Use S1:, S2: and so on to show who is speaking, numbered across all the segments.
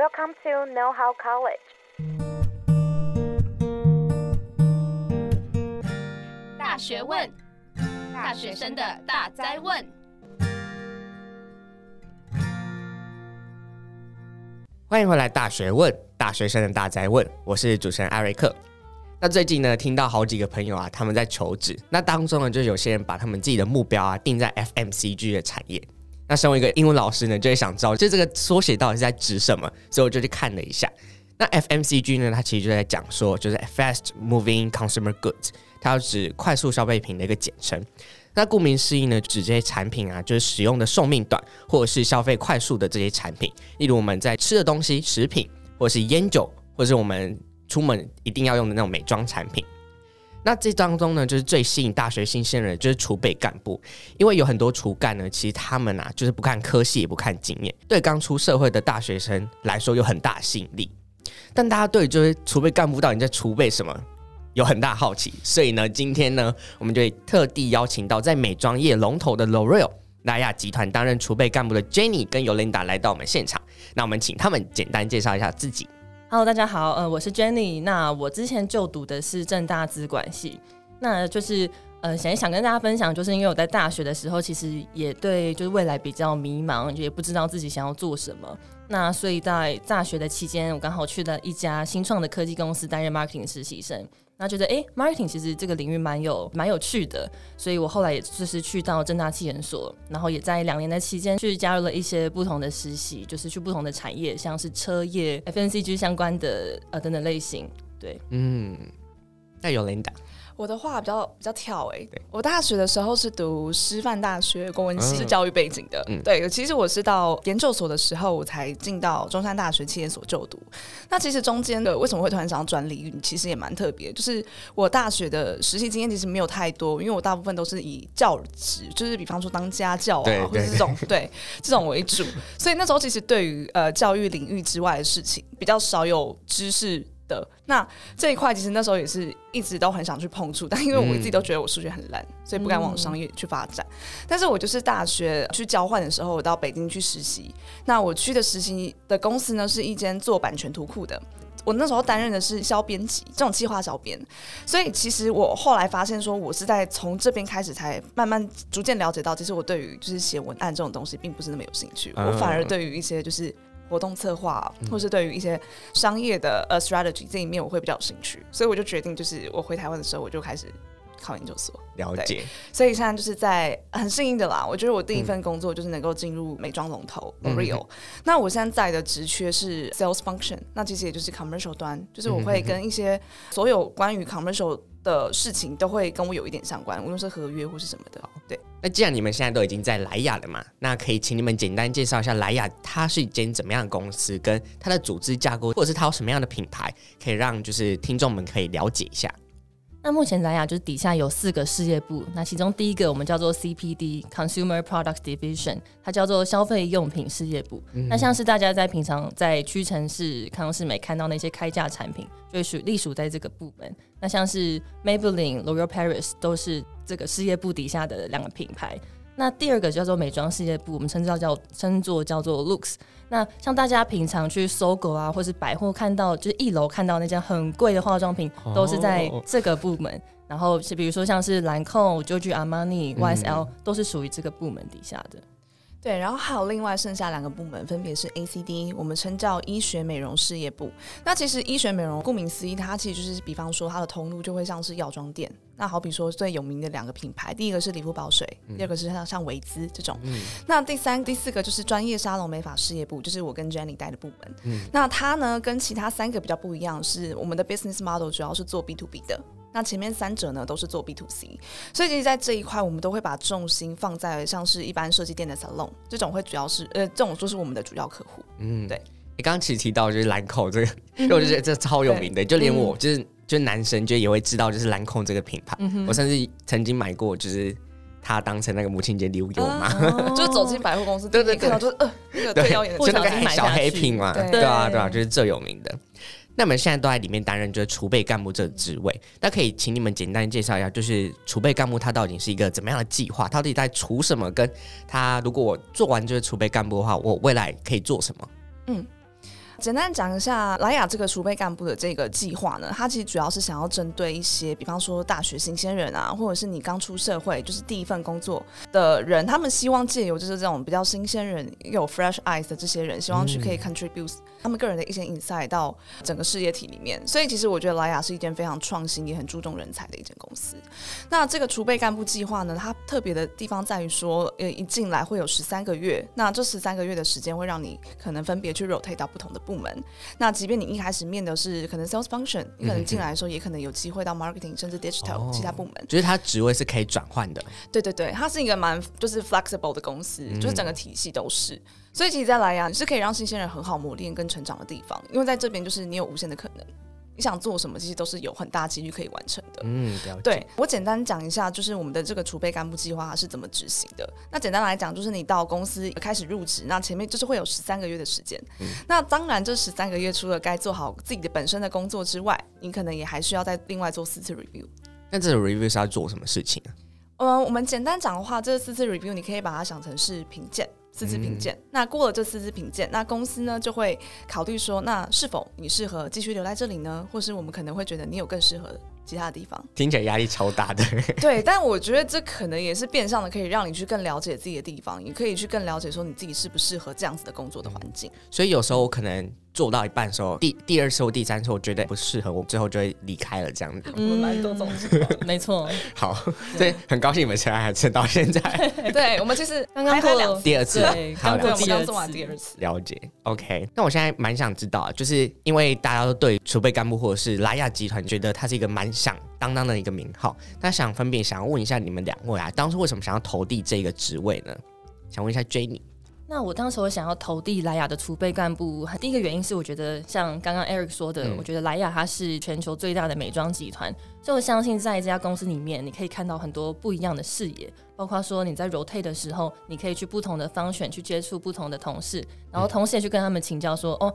S1: Welcome to Know How College。
S2: 大学问，大学生的大哉问。
S3: 欢迎回来，大学问，大学生的大哉问。我是主持人艾瑞克。那最近呢，听到好几个朋友啊，他们在求职，那当中呢，就有些人把他们自己的目标啊定在 FMCG 的产业。那身为一个英文老师呢，就会想知道，就这个缩写到底是在指什么，所以我就去看了一下。那 FMCG 呢，它其实就在讲说，就是 Fast Moving Consumer Goods，它要指快速消费品的一个简称。那顾名思义呢，指这些产品啊，就是使用的寿命短，或者是消费快速的这些产品，例如我们在吃的东西、食品，或者是烟酒，或者是我们。出门一定要用的那种美妆产品，那这当中呢，就是最吸引大学新鲜人，就是储备干部，因为有很多厨干呢，其实他们啊，就是不看科系，也不看经验，对刚出社会的大学生来说有很大吸引力。但大家对就是储备干部到底在储备什么，有很大好奇，所以呢，今天呢，我们就特地邀请到在美妆业龙头的 L'Oreal 莱雅集团担任储备干部的 Jenny 跟 Yolinda 来到我们现场，那我们请他们简单介绍一下自己。
S4: Hello，大家好，呃，我是 Jenny。那我之前就读的是正大资管系，那就是呃，想想跟大家分享，就是因为我在大学的时候，其实也对就是未来比较迷茫，也不知道自己想要做什么。那所以在大学的期间，我刚好去了一家新创的科技公司担任 marketing 实习生。那觉得哎，marketing 其实这个领域蛮有蛮有趣的，所以我后来也就是去到正大气研所，然后也在两年的期间去加入了一些不同的实习，就是去不同的产业，像是车业、fncg 相关的呃等等类型。对，
S3: 嗯，那 Yolinda。
S5: 我的话比较比较跳哎、欸，我大学的时候是读师范大学公文系，是教育背景的。嗯、对，其实我是到研究所的时候，我才进到中山大学企研所就读。那其实中间的为什么会突然想要转领域，其实也蛮特别。就是我大学的实习经验其实没有太多，因为我大部分都是以教职，就是比方说当家教啊，或者这种对这种为主。所以那时候其实对于呃教育领域之外的事情比较少有知识。的那这一块，其实那时候也是一直都很想去碰触，但因为我自己都觉得我数学很烂，所以不敢往商业去发展。但是我就是大学去交换的时候，我到北京去实习。那我去的实习的公司呢，是一间做版权图库的。我那时候担任的是销编辑，这种计划小编。所以其实我后来发现说，我是在从这边开始才慢慢逐渐了解到，其实我对于就是写文案这种东西，并不是那么有兴趣。我反而对于一些就是。活动策划，或是对于一些商业的呃 strategy 这一面，我会比较有兴趣，所以我就决定，就是我回台湾的时候，我就开始考研究所。
S3: 了解。
S5: 所以现在就是在很幸运的啦，我觉得我第一份工作就是能够进入美妆龙头 L'Oreal。那我现在在的职缺是 sales function，那其实也就是 commercial 端，就是我会跟一些所有关于 commercial 的事情都会跟我有一点相关，无论是合约或是什么的。对，
S3: 那既然你们现在都已经在莱雅了嘛，那可以请你们简单介绍一下莱雅，它是一间怎么样的公司，跟它的组织架构，或者是它有什么样的品牌，可以让就是听众们可以了解一下。
S4: 那目前莱雅就是底下有四个事业部，那其中第一个我们叫做 CPD（Consumer Product Division），它叫做消费用品事业部。嗯、那像是大家在平常在屈臣氏、康氏美看到那些开价产品，就会属隶属在这个部门。那像是 Maybelline、L'Oreal Paris 都是这个事业部底下的两个品牌。那第二个叫做美妆事业部，我们称之叫称作叫做 Looks。那像大家平常去搜狗啊，或是百货看到，就是一楼看到那件很贵的化妆品，都是在这个部门。然后是比如说像是兰蔻、Giorgio Armani、YSL，都是属于这个部门底下的。
S5: 对，然后还有另外剩下两个部门，分别是 ACD，我们称叫医学美容事业部。那其实医学美容顾名思义，它其实就是比方说它的通路就会像是药妆店。那好比说最有名的两个品牌，第一个是理肤宝水，嗯、第二个是像像维姿这种。嗯、那第三、第四个就是专业沙龙美发事业部，就是我跟 Jenny 带的部门。嗯、那它呢跟其他三个比较不一样，是我们的 business model 主要是做 B to B 的。那前面三者呢都是做 B to C，所以其实在这一块，我们都会把重心放在像是一般设计店的 salon 这种，会主要是呃这种就是我们的主要客户。嗯，对。
S3: 你刚刚其实提到就是兰蔻这个，我就觉得这超有名的，就连我就是、嗯、就男生就也会知道就是兰蔻这个品牌。嗯、我甚至曾经买过，就是它当成那个母亲节礼物给我妈，啊、
S5: 就是走进百货公司，
S3: 对对对，
S5: 就是呃那个最耀眼的，
S3: 就那个小黑瓶嘛，对啊对啊，就是最有名的。那我们现在都在里面担任就是储备干部这个职位，那可以请你们简单介绍一下，就是储备干部他到底是一个怎么样的计划？他到底在储什么？跟他如果我做完就是储备干部的话，我未来可以做什么？嗯。
S5: 简单讲一下莱雅这个储备干部的这个计划呢，它其实主要是想要针对一些，比方说大学新鲜人啊，或者是你刚出社会就是第一份工作的人，他们希望借由就是这种比较新鲜人有 fresh eyes 的这些人，希望去可以 contribute 他们个人的一些 insight 到整个事业体里面。所以其实我觉得莱雅是一间非常创新也很注重人才的一间公司。那这个储备干部计划呢，它特别的地方在于说，呃，一进来会有十三个月，那这十三个月的时间会让你可能分别去 rotate 到不同的部门。那即便你一开始面的是可能 sales function，你可能进来的时候也可能有机会到 marketing 甚至 digital、哦、其他部门。
S3: 就是它职位是可以转换的。
S5: 对对对，它是一个蛮就是 flexible 的公司，就是整个体系都是。所以其实在莱雅，你是可以让新鲜人很好磨练跟成长的地方，因为在这边就是你有无限的可能。你想做什么，其实都是有很大几率可以完成的。
S3: 嗯，
S5: 对，我简单讲一下，就是我们的这个储备干部计划是怎么执行的。那简单来讲，就是你到公司开始入职，那前面就是会有十三个月的时间。嗯。那当然，这十三个月除了该做好自己的本身的工作之外，你可能也还需要再另外做四次 review。
S3: 那这个 review 是要做什么事情啊？
S5: 嗯，我们简单讲的话，这四次 review 你可以把它想成是评鉴。四支评鉴，那过了这四支评鉴，那公司呢就会考虑说，那是否你适合继续留在这里呢？或是我们可能会觉得你有更适合其他的地方。
S3: 听起来压力超大的。
S5: 对，但我觉得这可能也是变相的，可以让你去更了解自己的地方，你可以去更了解说你自己适不适合这样子的工作的环境。
S3: 所以有时候我可能。做到一半的时候，第第二次或第三次，我觉得不适合，我最后就会离开了这样子。
S5: 嗯，蛮多种情况，
S4: 没错。
S3: 好，所以很高兴你们现在还撑到现在。
S5: 对，我们就是刚刚做了
S3: 第二次，
S5: 刚过我们刚做完第二次。
S3: 了解，OK。那我现在蛮想知道，就是因为大家都对储备干部或者是莱雅集团觉得它是一个蛮响当当的一个名号，那想分别想要问一下你们两位啊，当初为什么想要投递这个职位呢？想问一下 Jenny。
S4: 那我当时我想要投递莱雅的储备干部，第一个原因是我觉得像刚刚 Eric 说的，嗯、我觉得莱雅它是全球最大的美妆集团，所以我相信在这家公司里面，你可以看到很多不一样的视野，包括说你在 rotate 的时候，你可以去不同的 function 去接触不同的同事，然后同时也去跟他们请教说，哦，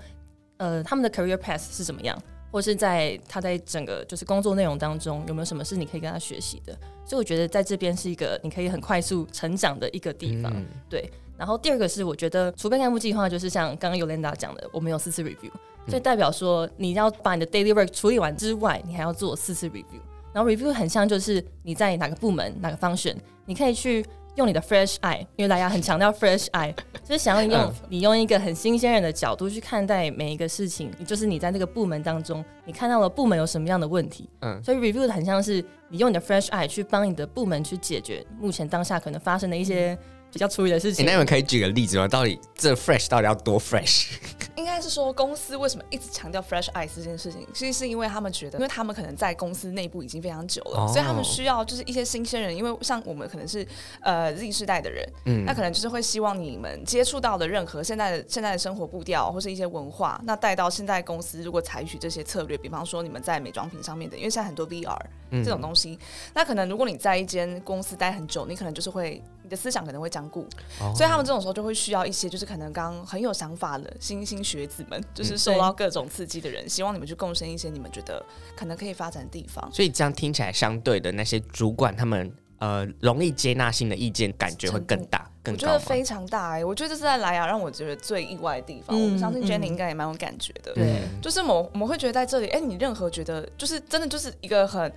S4: 呃，他们的 career path 是怎么样，或是在他在整个就是工作内容当中有没有什么是你可以跟他学习的，所以我觉得在这边是一个你可以很快速成长的一个地方，嗯、对。然后第二个是，我觉得储备干部计划就是像刚刚 Yolanda 讲的，我们有四次 review，所以代表说你要把你的 daily work 处理完之外，你还要做四次 review。然后 review 很像就是你在哪个部门哪个 function，你可以去用你的 fresh eye，因为大家很强调 fresh eye，就是想要用你用一个很新鲜人的角度去看待每一个事情，就是你在那个部门当中，你看到了部门有什么样的问题，嗯，所以 review 很像是你用你的 fresh eye 去帮你的部门去解决目前当下可能发生的一些。比较处理的事情，
S3: 欸、那你们可以举个例子吗？到底这 fresh 到底要多 fresh？
S5: 应该是说公司为什么一直强调 fresh eyes 这件事情，其实是因为他们觉得，因为他们可能在公司内部已经非常久了，哦、所以他们需要就是一些新鲜人。因为像我们可能是呃 Z 世代的人，嗯，那可能就是会希望你们接触到的任何现在的现在的生活步调或是一些文化，那带到现在公司如果采取这些策略，比方说你们在美妆品上面的，因为现在很多 VR 这种东西，嗯、那可能如果你在一间公司待很久，你可能就是会。你的思想可能会僵固，哦、所以他们这种时候就会需要一些，就是可能刚很有想法的新兴学子们，就是受到各种刺激的人，嗯、希望你们去共生一些你们觉得可能可以发展的地方。
S3: 所以这样听起来，相对的那些主管，他们呃容易接纳性的意见，感觉会更大。
S5: 我觉得非常大哎、欸，我觉得这是在莱雅让我觉得最意外的地方。嗯、我相信 Jenny 应该也蛮有感觉的。对、嗯，就是我我们会觉得在这里，哎、欸，你任何觉得就是真的就是一个很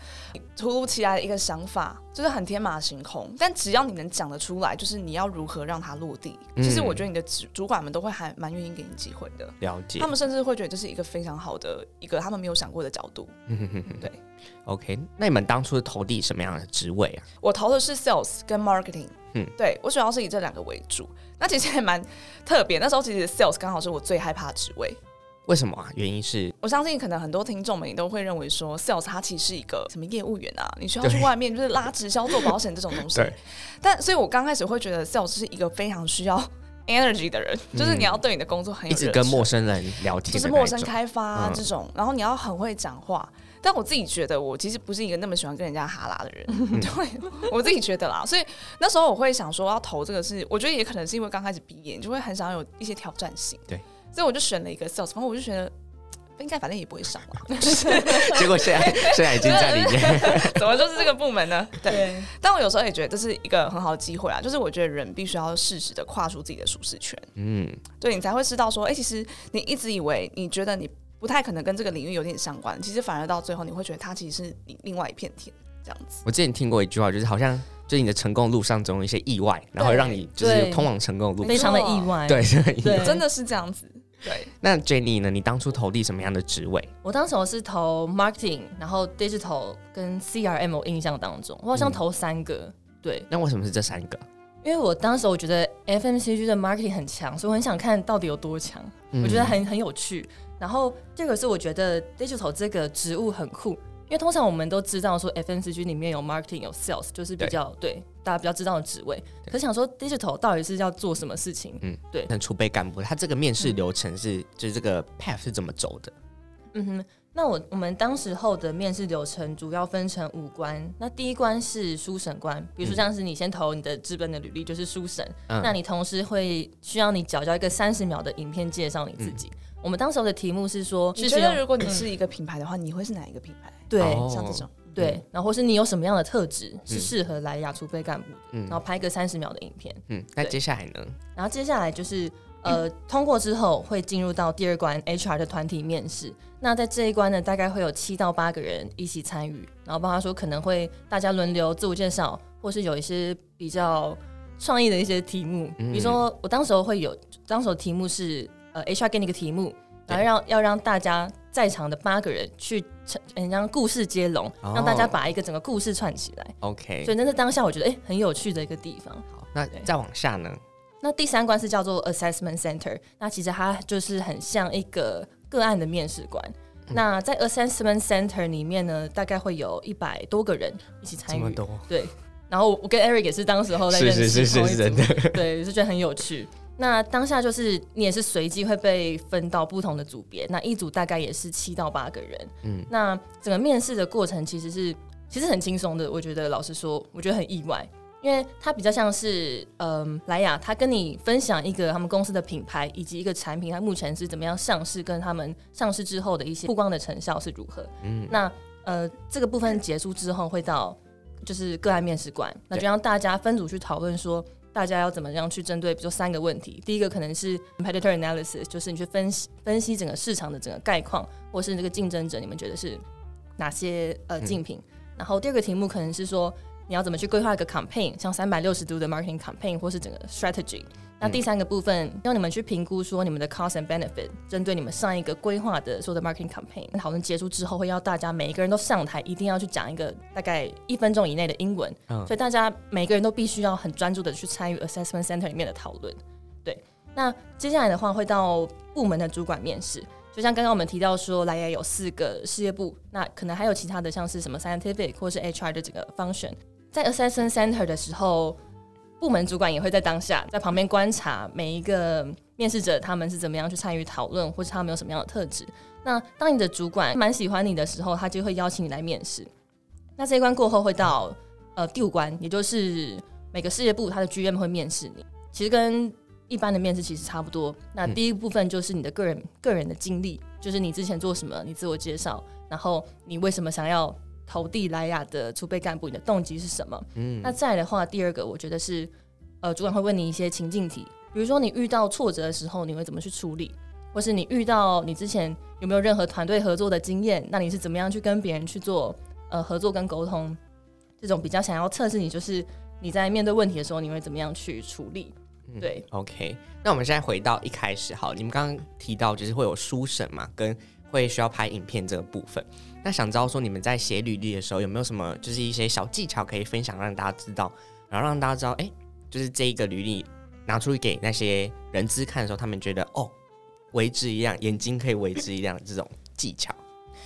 S5: 突如其来的一个想法，就是很天马行空。但只要你能讲得出来，就是你要如何让它落地，嗯、其实我觉得你的主主管们都会还蛮愿意给你机会的。
S3: 了解，
S5: 他们甚至会觉得这是一个非常好的一个他们没有想过的角度。对
S3: ，OK，那你们当初投递什么样的职位啊？
S5: 我投的是 Sales 跟 Marketing。嗯，对，我主要是以这两个为主。那其实也蛮特别，那时候其实 sales 刚好是我最害怕的职位。
S3: 为什么啊？原因是
S5: 我相信可能很多听众们也都会认为说，sales 它其实是一个什么业务员啊，你需要去外面就是拉直销做保险这种东西。对。但所以我刚开始会觉得 sales 是一个非常需要 energy 的人，嗯、就是你要对你的工作很有
S3: 一直跟陌生人聊天，
S5: 就是陌生开发、啊、这种，嗯、然后你要很会讲话。但我自己觉得，我其实不是一个那么喜欢跟人家哈拉的人，嗯、对，我自己觉得啦。所以那时候我会想说，要投这个是，我觉得也可能是因为刚开始毕业，你就会很想要有一些挑战性。
S3: 对，
S5: 所以我就选了一个 sales，然后我就觉得应该反正也不会少嘛。
S3: 结果现在现在已经在里面，
S5: 怎么就是这个部门呢？对。但我有时候也觉得这是一个很好的机会啊，就是我觉得人必须要适时的跨出自己的舒适圈。嗯，对你才会知道说，哎、欸，其实你一直以为你觉得你不太可能跟这个领域有点相关，其实反而到最后你会觉得它其实是你另外一片天这样子。
S3: 我之前听过一句话，就是好像。就是你的成功路上总有一些意外，然后让你就是通往成功的路，
S4: 非常的意外，
S3: 对，
S5: 对，真的是这样子。对，
S3: 那 Jenny 呢？你当初投递什么样的职位？
S4: 我当时我是投 marketing，然后 digital 跟 CRM。我印象当中，我好像投三个。嗯、对，
S3: 那为什么是这三个？
S4: 因为我当时我觉得 FMCG 的 marketing 很强，所以我很想看到底有多强。嗯、我觉得很很有趣。然后这个是我觉得 digital 这个职务很酷。因为通常我们都知道说 FNCG 里面有 marketing 有 sales，就是比较对，对大家比较知道的职位。可是想说 digital 到底是要做什么事情？嗯，对。那
S3: 储备干部他这个面试流程是，嗯、就是这个 path 是怎么走的？
S4: 嗯哼，那我我们当时候的面试流程主要分成五关。那第一关是书审关，比如说像是你先投你的资本的履历，就是书审。嗯、那你同时会需要你缴交一个三十秒的影片介绍你自己。嗯、我们当时候的题目是说，
S5: 你觉得如果你是一个品牌的话，嗯、你会是哪一个品牌？
S4: 对，
S5: 像这种，
S4: 对，然后或是你有什么样的特质是适合来雅储备干部的，嗯，然后拍个三十秒的影片，
S3: 嗯，那接下来呢？
S4: 然后接下来就是呃，通过之后会进入到第二关 HR 的团体面试。那在这一关呢，大概会有七到八个人一起参与，然后包括说可能会大家轮流自我介绍，或是有一些比较创意的一些题目，比如说我当时候会有，当时候题目是呃 HR 给你个题目，然后让要让大家。在场的八个人去成，很像故事接龙，让大家把一个整个故事串起来。
S3: OK，
S4: 所以那是当下我觉得哎、欸、很有趣的一个地方。
S3: 好，那再往下呢？
S4: 那第三关是叫做 Assessment Center，那其实它就是很像一个个案的面试官。嗯、那在 Assessment Center 里面呢，大概会有一百多个人一起参与。对。然后我跟 Eric 也是当时候在认识，是是是真的，对，就觉得很有趣。那当下就是你也是随机会被分到不同的组别，那一组大概也是七到八个人。嗯，那整个面试的过程其实是其实很轻松的，我觉得老实说，我觉得很意外，因为他比较像是嗯，莱雅他跟你分享一个他们公司的品牌以及一个产品，它目前是怎么样上市，跟他们上市之后的一些曝光的成效是如何。嗯，那呃这个部分结束之后会到就是个案面试官，那就让大家分组去讨论说。大家要怎么样去针对，比如说三个问题。第一个可能是 competitor analysis，就是你去分析分析整个市场的整个概况，或是这个竞争者，你们觉得是哪些呃竞品。嗯、然后第二个题目可能是说，你要怎么去规划一个 campaign，像三百六十度的 marketing campaign，或是整个 strategy。那第三个部分，让你们去评估说你们的 cost and benefit，针对你们上一个规划的所有的 marketing campaign。讨论结束之后，会要大家每一个人都上台，一定要去讲一个大概一分钟以内的英文。嗯、所以大家每个人都必须要很专注的去参与 assessment center 里面的讨论。对，那接下来的话会到部门的主管面试，就像刚刚我们提到说，莱雅有四个事业部，那可能还有其他的，像是什么 scientific 或是 HR 的这个 function，在 assessment center 的时候。部门主管也会在当下在旁边观察每一个面试者，他们是怎么样去参与讨论，或是他们有什么样的特质。那当你的主管蛮喜欢你的时候，他就会邀请你来面试。那这一关过后会到呃第五关，也就是每个事业部他的 GM 会面试你。其实跟一般的面试其实差不多。那第一部分就是你的个人个人的经历，就是你之前做什么，你自我介绍，然后你为什么想要。投递莱雅的储备干部，你的动机是什么？嗯，那再的话，第二个我觉得是，呃，主管会问你一些情境题，比如说你遇到挫折的时候，你会怎么去处理？或是你遇到你之前有没有任何团队合作的经验？那你是怎么样去跟别人去做呃合作跟沟通？这种比较想要测试你，就是你在面对问题的时候，你会怎么样去处理？对，
S3: 嗯，OK。那我们现在回到一开始，好，你们刚刚提到就是会有书审嘛，跟会需要拍影片这个部分。那想知道说你们在写履历的时候有没有什么就是一些小技巧可以分享，让大家知道，然后让大家知道，哎、就是这一个履历拿出去给那些人资看的时候，他们觉得哦，为之一亮，眼睛可以为之一亮这种技巧。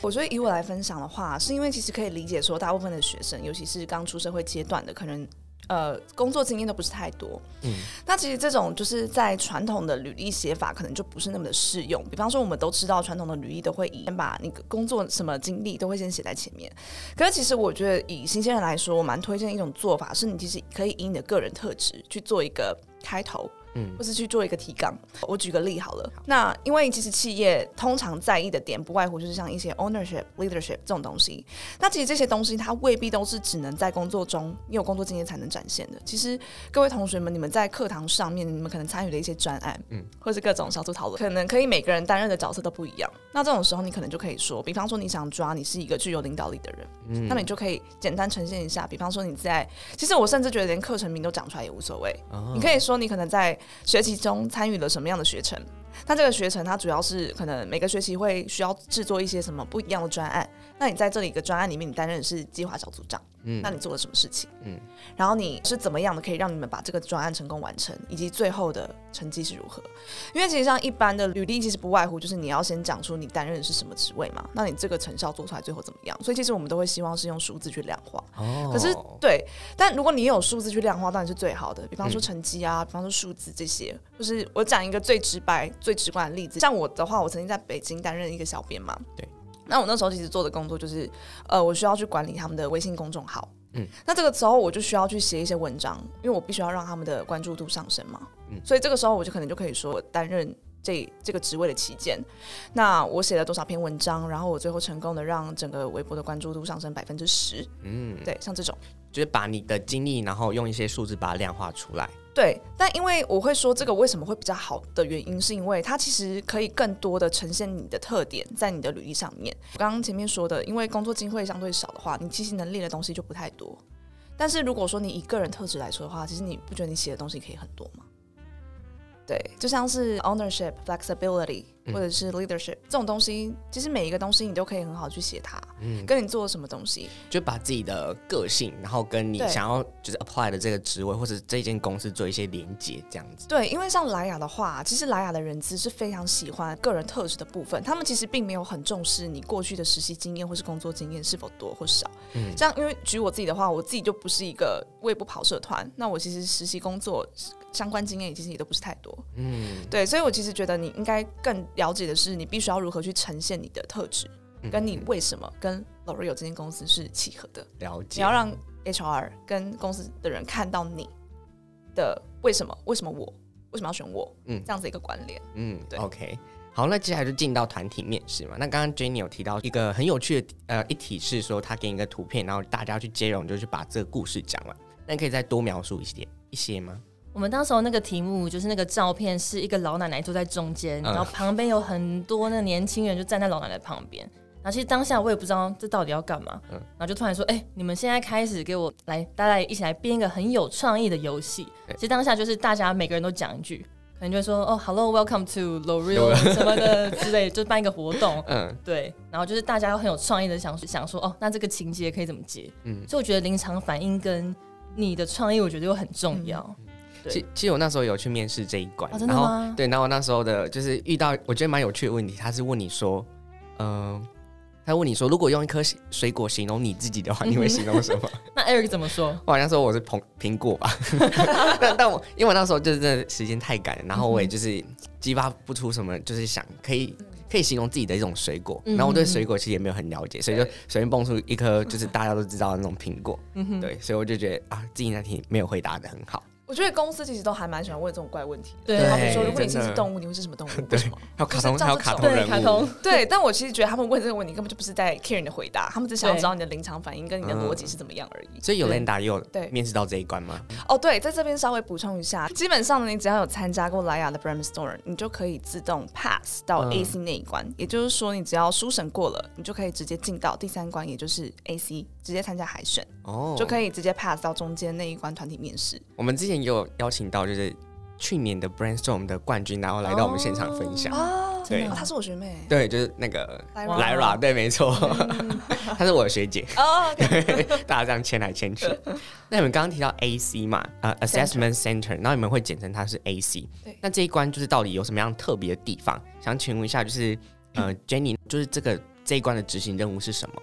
S5: 我觉得以我来分享的话，是因为其实可以理解说，大部分的学生，尤其是刚出社会阶段的，可能。呃，工作经验都不是太多，嗯，那其实这种就是在传统的履历写法可能就不是那么的适用。比方说，我们都知道传统的履历都会以先把那个工作什么经历都会先写在前面。可是其实我觉得以新鲜人来说，我蛮推荐一种做法，是你其实可以以你的个人特质去做一个开头，嗯，或是去做一个提纲。我举个例好了，好，那因为其实企业通常在意的点不外乎就是像一些 ownership、leadership 这种东西。那其实这些东西它未必都是只能在工作中你有工作经验才能展现的。其实各位同学们，你们在课堂上面，你们可能参与的一些专案，嗯，或是各种小组讨论，可能可以每个人担任的角色都不一样。那这种时候，你可能就可以说，比方说你想抓你是一个具有领导力的人，嗯，那你就可以简单呈现一下。比方说你在，其实我甚至觉得连课程名都讲出来也无所谓。哦，你可以说你可能在学习中参与了什么样的学程。那这个学程它主要是可能每个学期会需要制作一些什么不一样的专案。那你在这里一个专案里面，你担任的是计划小组长。嗯，那你做了什么事情？嗯，然后你是怎么样的可以让你们把这个专案成功完成，以及最后的成绩是如何？因为其实像一般的履历，其实不外乎就是你要先讲出你担任的是什么职位嘛。那你这个成效做出来最后怎么样？所以其实我们都会希望是用数字去量化。哦，可是对，但如果你有数字去量化，当然是最好的。比方说成绩啊，嗯、比方说数字这些，就是我讲一个最直白、最直观的例子。像我的话，我曾经在北京担任一个小编嘛。对。那我那时候其实做的工作就是，呃，我需要去管理他们的微信公众号。嗯，那这个时候我就需要去写一些文章，因为我必须要让他们的关注度上升嘛。嗯，所以这个时候我就可能就可以说，我担任这这个职位的期间，那我写了多少篇文章，然后我最后成功的让整个微博的关注度上升百分之十。嗯，对，像这种，
S3: 就是把你的经历，然后用一些数字把它量化出来。
S5: 对，但因为我会说这个为什么会比较好的原因，是因为它其实可以更多的呈现你的特点在你的履历上面。我刚刚前面说的，因为工作机会相对少的话，你其实能力的东西就不太多。但是如果说你以个人特质来说的话，其实你不觉得你写的东西可以很多吗？对，就像是 ownership、flexibility 或者是 leadership、嗯、这种东西，其实每一个东西你都可以很好去写它。嗯，跟你做什么东西，
S3: 就把自己的个性，然后跟你想要就是 apply 的这个职位或者这间公司做一些连接，这样子。
S5: 对，因为像莱雅的话，其实莱雅的人资是非常喜欢个人特质的部分，他们其实并没有很重视你过去的实习经验或是工作经验是否多或少。嗯，这样，因为举我自己的话，我自己就不是一个，我也不跑社团，那我其实实习工作。相关经验其实也都不是太多，嗯，对，所以我其实觉得你应该更了解的是，你必须要如何去呈现你的特质，嗯、跟你为什么跟 L'Oreal 这间公司是契合的。
S3: 了解，
S5: 你要让 HR 跟公司的人看到你的为什么，为什么我为什么要选我，嗯，这样子一个关联，嗯，对
S3: ，OK，好，那接下来就进到团体面试嘛。那刚刚 Jenny 有提到一个很有趣的呃一题是说，他给你一个图片，然后大家去接龙，就去把这个故事讲完。那你可以再多描述一些一些吗？
S4: 我们当时候那个题目就是那个照片是一个老奶奶坐在中间，嗯、然后旁边有很多那年轻人就站在老奶奶旁边。然后其实当下我也不知道这到底要干嘛，嗯、然后就突然说：“哎、欸，你们现在开始给我来，大家一起来编一个很有创意的游戏。嗯”其实当下就是大家每个人都讲一句，可能就会说：“哦，Hello，Welcome to L'Oreal 什么的之类，就办一个活动。”嗯，对。然后就是大家都很有创意的想想说：“哦，那这个情节可以怎么接？”嗯，所以我觉得临场反应跟你的创意，我觉得又很重要。嗯
S3: 其其实我那时候有去面试这一关，
S4: 哦，
S3: 然后对，然后我那时候的就是遇到我觉得蛮有趣的问题，他是问你说，嗯、呃，他问你说，如果用一颗水果形容你自己的话，你会形容什么？
S4: 那 Eric 怎么说？
S3: 我好像说我是苹苹果吧，但但我因为我那时候就是真的时间太赶，然后我也就是激发不出什么，就是想可以可以形容自己的一种水果，然后我对水果其实也没有很了解，所以就随便蹦出一颗就是大家都知道的那种苹果，对，所以我就觉得啊，自己那题没有回答的很好。
S5: 我觉得公司其实都还蛮喜欢问这种怪问题的，对，好比说，如果你是只动物，你会是什么动物？
S3: 对，还有卡通，还有卡通人物，
S4: 卡通。
S5: 对，但我其实觉得他们问这个问题根本就不是在 care 你的回答，他们只想要知道你的临场反应跟你的逻辑是怎么样而已。
S3: 所以有也有面试到这一关吗？
S5: 哦，对，在这边稍微补充一下，基本上呢，你只要有参加过莱雅的 Brainstorm，你就可以自动 pass 到 AC 那一关。也就是说，你只要书审过了，你就可以直接进到第三关，也就是 AC，直接参加海选，哦，就可以直接 pass 到中间那一关团体面试。
S3: 我们之前也有邀请到。就是去年的 Brainstorm 的冠军，然后来到我们现场分享。
S5: 哦，对，她是我学妹。
S3: 对，就是那个 Lyra，对，没错，她是我的学姐。哦，大家这样牵来牵去。那你们刚刚提到 AC 嘛，呃，Assessment Center，然后你们会简称它是 AC。对，那这一关就是到底有什么样特别的地方？想请问一下，就是呃，Jenny，就是这个这一关的执行任务是什么？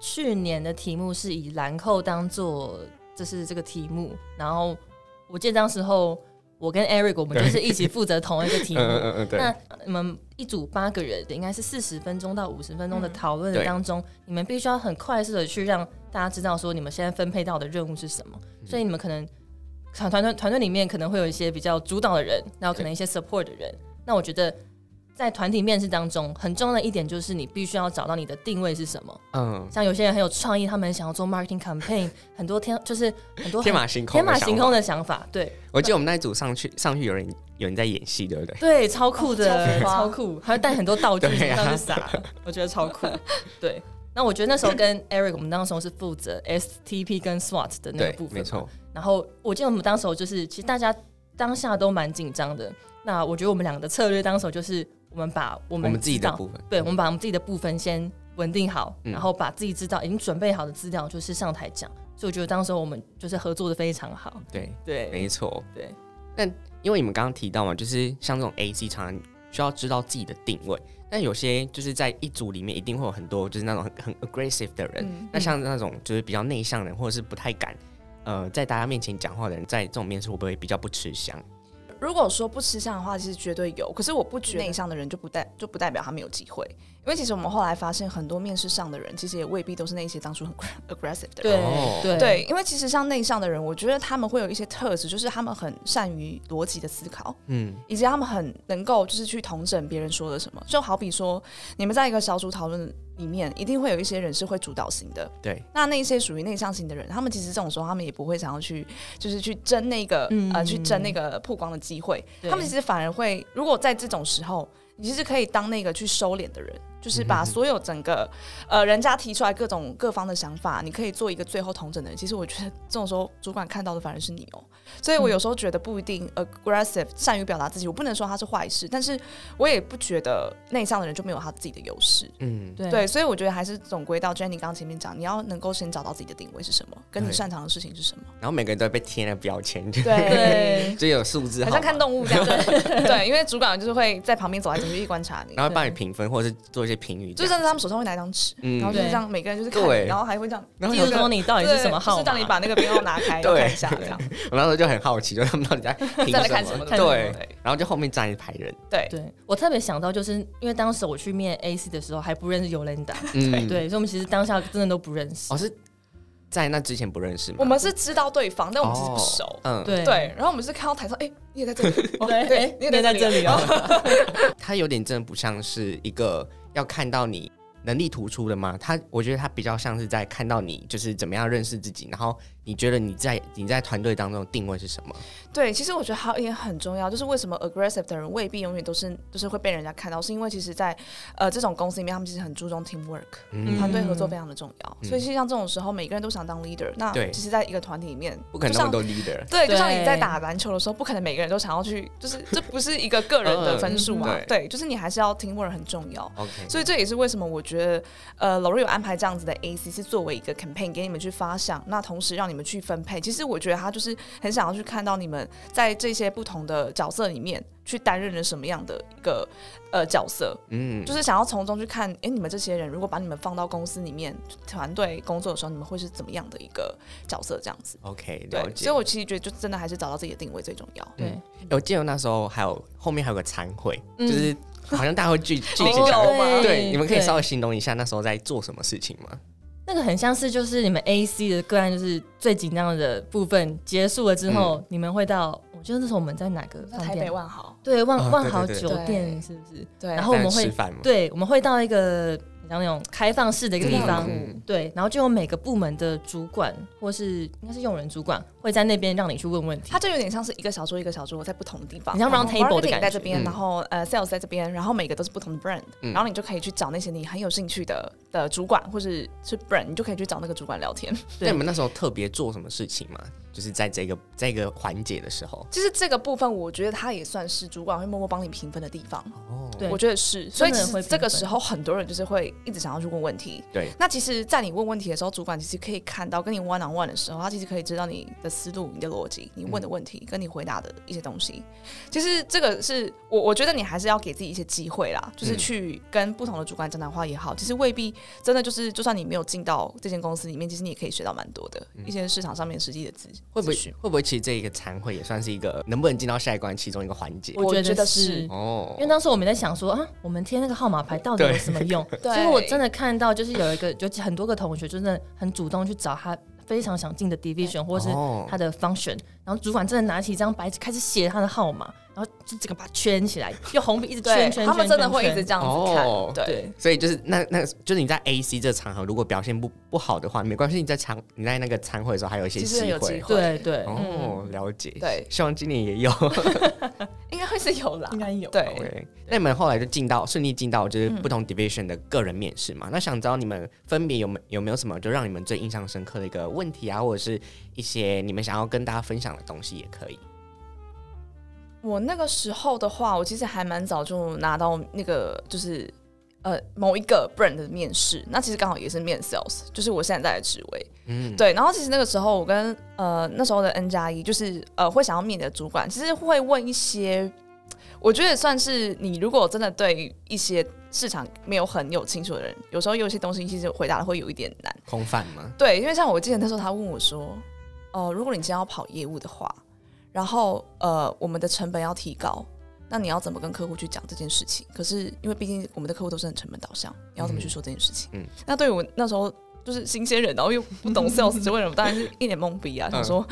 S4: 去年的题目是以兰蔻当做，这是这个题目，然后。我记得当时候，我跟 Eric 我们就是一起负责同一个题目。那你们一组八个人，应该是四十分钟到五十分钟的讨论当中，你们必须要很快速的去让大家知道说你们现在分配到的任务是什么。所以你们可能团团队团队里面可能会有一些比较主导的人，然后可能一些 support 的人。那我觉得在团体面试当中，很重要的一点就是你必须要找到你的定位是什么。嗯，像有些人很有创意，他们想要做 marketing campaign，很多天就是很多
S3: 天马行空、
S4: 天马行空的想法。对，
S3: 我记得我们那一组上去上去有人有人在演戏，对不对？
S4: 对，超酷的，超酷，还会带很多道具上去撒，我觉得超酷。对。那我觉得那时候跟 Eric，我们当时候是负责 STP 跟 SWOT 的那个部分，
S3: 没错。
S4: 然后我记得我们当时候就是，其实大家当下都蛮紧张的。那我觉得我们两个的策略当时候就是，我们把我们，
S3: 我们自己的部分，
S4: 对，我们把我们自己的部分先稳定好，嗯、然后把自己知道已经准备好的资料就是上台讲。所以我觉得当时候我们就是合作的非常好。
S3: 对
S4: 对，
S3: 没错。
S4: 对。
S3: 但因为你们刚刚提到嘛，就是像这种 AC 常常需要知道自己的定位。但有些就是在一组里面一定会有很多就是那种很很 aggressive 的人，嗯、那像那种就是比较内向的人或者是不太敢呃在大家面前讲话的人，在这种面试会不会比较不吃香？
S5: 如果说不吃相的话，其实绝对有。可是我不觉得内向的人就不代就不代表他没有机会。因为其实我们后来发现，很多面试上的人，其实也未必都是那些当初很 aggressive 的人。对因为其实像内向的人，我觉得他们会有一些特质，就是他们很善于逻辑的思考，嗯，以及他们很能够就是去统整别人说的什么。就好比说，你们在一个小组讨论里面，一定会有一些人是会主导型的。
S3: 对。
S5: 那那些属于内向型的人，他们其实这种时候，他们也不会想要去，就是去争那个、嗯、呃，去争那个曝光的机会。他们其实反而会，如果在这种时候，你其实可以当那个去收敛的人。就是把所有整个，呃，人家提出来各种各方的想法，你可以做一个最后统整的人。其实我觉得这种时候，主管看到的反而是你哦。所以我有时候觉得不一定 aggressive 善于表达自己，我不能说他是坏事，但是我也不觉得内向的人就没有他自己的优势。嗯，对，对。所以我觉得还是总归到 Jenny 刚刚前面讲，你要能够先找到自己的定位是什么，跟你擅长的事情是什么。
S3: 然后每个人都被贴了标签，对，
S5: 对，
S3: 就有数字，
S5: 好像看动物这样。对，对，因为主管就是会在旁边走来走去观察你，
S3: 然后帮你评分或者是做一些评语，
S5: 就是。他们手上会拿一张纸，然后就是这样，每个人就是看，然后还会这样，
S4: 然后就说你到底是什么号，
S5: 是让你把那个编号拿开，看一下这样。
S3: 我那时候就很好奇，就他们到底在
S5: 在看什么？
S3: 对，然后就后面站一排人。
S5: 对，
S4: 对我特别想到，就是因为当时我去面 AC 的时候还不认识 Yolanda，对对，所以我们其实当下真的都不认识。
S3: 我是在那之前不认识吗？
S5: 我们是知道对方，但我们其实不熟。嗯，对对。然后我们是看到台上，哎，你也在这里，对对，你也在这里哦。
S3: 他有点真的不像是一个要看到你。能力突出的吗？他我觉得他比较像是在看到你，就是怎么样认识自己，然后。你觉得你在你在团队当中的定位是什么？
S5: 对，其实我觉得还有一点很重要，就是为什么 aggressive 的人未必永远都是就是会被人家看到，是因为其实在，在呃这种公司里面，他们其实很注重 teamwork，团队、嗯、合作非常的重要。嗯、所以像这种时候，每个人都想当 leader，那其实在一个团体里面，
S3: 不可能那么多 leader。
S5: 对，就像你在打篮球的时候，不可能每个人都想要去，就是 这不是一个个人的分数嘛？嗯、对，对，就是你还是要 teamwork 很重要。OK，所以这也是为什么我觉得呃 L'Oreal 有安排这样子的 AC 是作为一个 campaign 给你们去发想，那同时让你们去分配。其实我觉得他就是很想要去看到你们在这些不同的角色里面去担任了什么样的一个呃角色，嗯，就是想要从中去看，哎，你们这些人如果把你们放到公司里面团队工作的时候，你们会是怎么样的一个角色？这样子
S3: ，OK，
S5: 对，所以我其实觉得就真的还是找到自己的定位最重要。
S3: 对，我记得那时候还有后面还有个参会，就是好像大家会聚聚集对，你们可以稍微形容一下那时候在做什么事情吗？
S4: 那个很像是就是你们 AC 的个案，就是最紧张的部分结束了之后，嗯、你们会到，我觉得那时候我们在哪个饭店？
S5: 台北万豪。
S4: 对，万万豪酒店是不是？
S5: 对。
S4: 然后我们会，对，我们会到一个。像那种开放式的一个地方，嗯、对，然后就有每个部门的主管或是应该是用人主管会在那边让你去问问题。
S5: 它就有点像是一个小桌一个小桌在不同的地方，
S4: 你像 round table 的感觉。在这边，
S5: 嗯、然后呃 sales 在这边，然后每个都是不同的 brand，、嗯、然后你就可以去找那些你很有兴趣的的主管或是是 brand，你就可以去找那个主管聊天。
S3: 那对你们那时候特别做什么事情吗？就是在这个这个环节的时候，
S5: 其实这个部分我觉得它也算是主管会默默帮你评分的地方。哦，对，我觉得是。所以其实这个时候很多人就是会一直想要去问问题。
S3: 对。
S5: 那其实，在你问问题的时候，主管其实可以看到跟你 one on one 的时候，他其实可以知道你的思路、你的逻辑、你问的问题跟你回答的一些东西。其实这个是我我觉得你还是要给自己一些机会啦，就是去跟不同的主管讲讲话也好。其实未必真的就是，就算你没有进到这间公司里面，其实你也可以学到蛮多的一些市场上面实际的资
S3: 会不会会不会？其实这一个参会也算是一个能不能进到下一关其中一个环节，
S4: 我觉得是哦。因为当时我们在想说啊，我们贴那个号码牌到底有什么用？对，我真的看到就是有一个，就很多个同学真的很主动去找他非常想进的 division 或是他的 function，然后主管真的拿起一张白纸开始写他的号码，然后就这个把它圈起来，用红笔一直圈圈圈，
S5: 他们真的会一直这样子看。
S3: 哦、对，对所以就是那那就是你在 AC 这个场合如果表现不不好的话，没关系，你在场你在那个参会的时候还有一些机会，
S5: 会。
S4: 对对，
S3: 哦，了解。
S5: 对，
S3: 希望今年也有，
S5: 应该会是有啦，
S4: 应该有。
S5: 对
S3: ，okay, 那你们后来就进到顺利进到就是不同 division 的个人面试嘛？嗯、那想知道你们分别有没有没有什么就让你们最印象深刻的一个问题啊，或者是一些你们想要跟大家分享的东西也可以。
S5: 我那个时候的话，我其实还蛮早就拿到那个就是呃某一个 brand 的面试，那其实刚好也是面 sales，就是我现在在的职位。嗯，对。然后其实那个时候我跟呃那时候的 N 加一，就是呃会想要面的主管，其实会问一些，我觉得算是你如果真的对一些市场没有很有清楚的人，有时候有些东西其实回答的会有一点难。
S3: 空泛吗？
S5: 对，因为像我记得那时候他问我说，哦、呃，如果你今天要跑业务的话。然后，呃，我们的成本要提高，那你要怎么跟客户去讲这件事情？可是，因为毕竟我们的客户都是很成本导向，你要怎么去说这件事情？嗯，那对于我那时候就是新鲜人，然后又不懂 sales，就为什么？当然是一脸懵逼啊，嗯、想说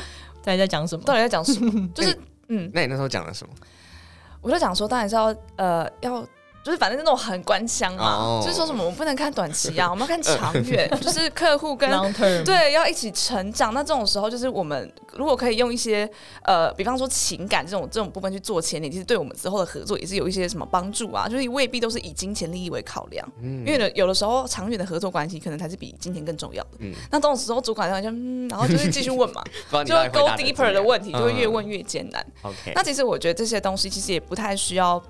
S4: 到底在讲什么？
S5: 到底在讲什么？就是，嗯，
S3: 那你那时候讲了什么？
S5: 我就讲说，当然是要，呃，要。就是反正那种很官腔嘛，oh. 就是说什么我们不能看短期啊，我们要看长远，就是客户跟.对要一起成长。那这种时候，就是我们如果可以用一些呃，比方说情感这种这种部分去做牵连，其实对我们之后的合作也是有一些什么帮助啊。就是未必都是以金钱利益为考量，嗯、因为呢有的时候长远的合作关系可能才是比金钱更重要的。嗯、那这种时候主管就嗯，然后就是继续问嘛，就 go deeper 的问题就会越问越艰难。
S3: 嗯、OK，
S5: 那其实我觉得这些东西其实也不太需要。